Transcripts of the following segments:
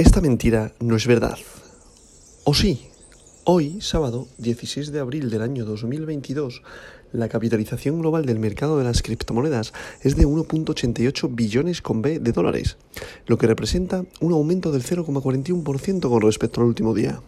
Esta mentira no es verdad. ¿O sí? Hoy, sábado 16 de abril del año 2022, la capitalización global del mercado de las criptomonedas es de 1.88 billones con B de dólares, lo que representa un aumento del 0,41% con respecto al último día.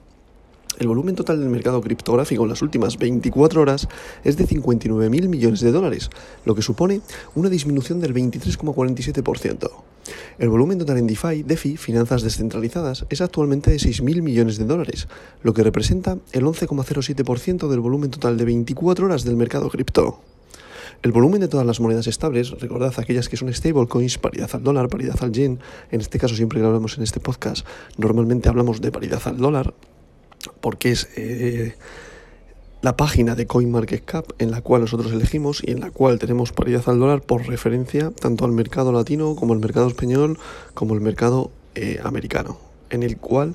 El volumen total del mercado criptográfico en las últimas 24 horas es de 59.000 millones de dólares, lo que supone una disminución del 23,47%. El volumen total en DeFi, DeFi, finanzas descentralizadas, es actualmente de 6.000 millones de dólares, lo que representa el 11,07% del volumen total de 24 horas del mercado cripto. El volumen de todas las monedas estables, recordad aquellas que son stablecoins, paridad al dólar, paridad al yen, en este caso siempre que hablamos en este podcast, normalmente hablamos de paridad al dólar, porque es eh, la página de CoinMarketCap en la cual nosotros elegimos y en la cual tenemos paridad al dólar por referencia tanto al mercado latino como al mercado español como el mercado eh, americano, en el cual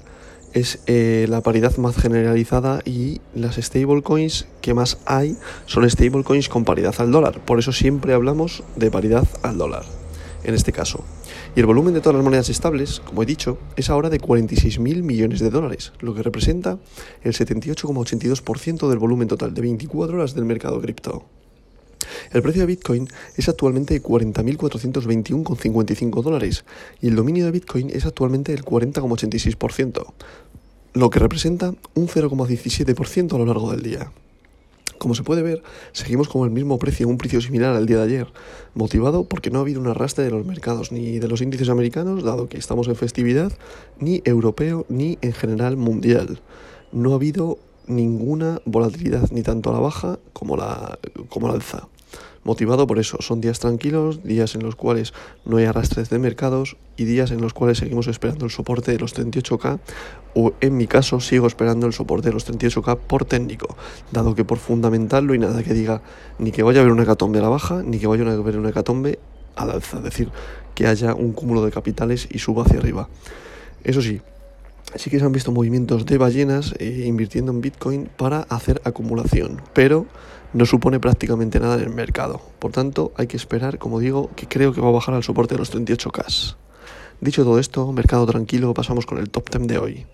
es eh, la paridad más generalizada y las stablecoins que más hay son stablecoins con paridad al dólar. Por eso siempre hablamos de paridad al dólar, en este caso. Y el volumen de todas las monedas estables, como he dicho, es ahora de 46.000 millones de dólares, lo que representa el 78,82% del volumen total de 24 horas del mercado cripto. El precio de Bitcoin es actualmente de 40.421,55 dólares y el dominio de Bitcoin es actualmente del 40,86%, lo que representa un 0,17% a lo largo del día. Como se puede ver, seguimos con el mismo precio, un precio similar al día de ayer, motivado porque no ha habido un arrastre de los mercados, ni de los índices americanos, dado que estamos en festividad, ni europeo, ni en general mundial. No ha habido ninguna volatilidad, ni tanto a la baja como, la, como la alza motivado por eso. Son días tranquilos, días en los cuales no hay arrastres de mercados y días en los cuales seguimos esperando el soporte de los 38K o en mi caso sigo esperando el soporte de los 38K por técnico, dado que por fundamental no hay nada que diga ni que vaya a haber una hecatombe a la baja ni que vaya a haber una hecatombe al alza, es decir, que haya un cúmulo de capitales y suba hacia arriba. Eso sí, sí que se han visto movimientos de ballenas eh, invirtiendo en Bitcoin para hacer acumulación, pero no supone prácticamente nada en el mercado. Por tanto, hay que esperar, como digo, que creo que va a bajar al soporte de los 38K. Dicho todo esto, mercado tranquilo, pasamos con el top 10 de hoy.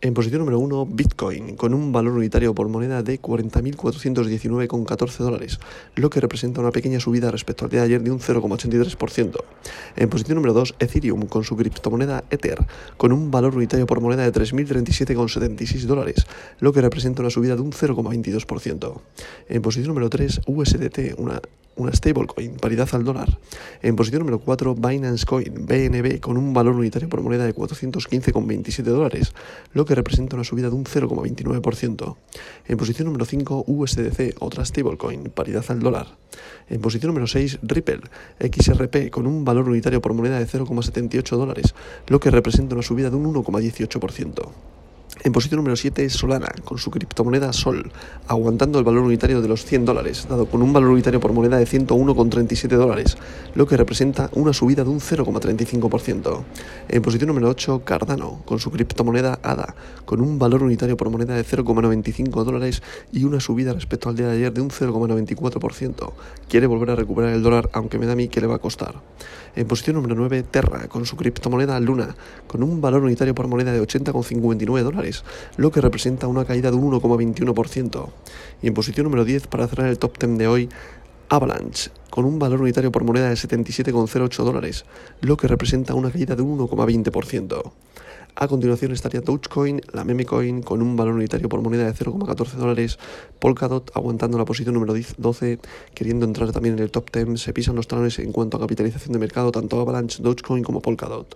En posición número 1, Bitcoin, con un valor unitario por moneda de 40.419,14 dólares, lo que representa una pequeña subida respecto al día de ayer de un 0,83%. En posición número 2, Ethereum, con su criptomoneda Ether, con un valor unitario por moneda de 3.037,76 dólares, lo que representa una subida de un 0,22%. En posición número 3, USDT, una una stablecoin, paridad al dólar. En posición número 4, Binance Coin, BNB, con un valor unitario por moneda de 415,27 dólares, lo representa una subida de un 0,29%. En posición número 5, USDC, otra stablecoin, paridad al dólar. En posición número 6, Ripple, XRP, con un valor unitario por moneda de 0,78 dólares, lo que representa una subida de un 1,18%. En posición número 7 es Solana, con su criptomoneda Sol, aguantando el valor unitario de los 100 dólares, dado con un valor unitario por moneda de 101,37 dólares, lo que representa una subida de un 0,35%. En posición número 8, Cardano, con su criptomoneda ADA, con un valor unitario por moneda de 0,95 dólares y una subida respecto al día de ayer de un 0,94%. Quiere volver a recuperar el dólar, aunque me da a mí que le va a costar. En posición número 9, Terra, con su criptomoneda Luna, con un valor unitario por moneda de 80,59 dólares lo que representa una caída de un 1,21%. Y en posición número 10, para cerrar el top 10 de hoy, Avalanche, con un valor unitario por moneda de 77,08 dólares, lo que representa una caída de un 1,20%. A continuación estaría Dogecoin, la memecoin con un valor unitario por moneda de 0,14 dólares, Polkadot aguantando la posición número 12, queriendo entrar también en el top 10, se pisan los talones en cuanto a capitalización de mercado, tanto Avalanche, Dogecoin como Polkadot.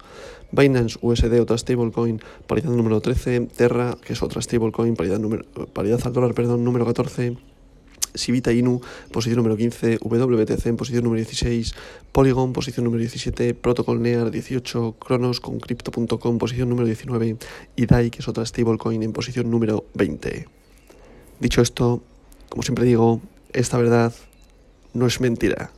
Binance USD, otra stablecoin, paridad número 13, Terra, que es otra stablecoin, paridad, número, paridad al dólar, perdón, número 14, Sivita Inu, posición número 15, WTC en posición número 16, Polygon, posición número 17, Protocol Near 18, Cronos con Crypto.com, posición número 19 y DAI, que es otra stablecoin, en posición número 20. Dicho esto, como siempre digo, esta verdad no es mentira.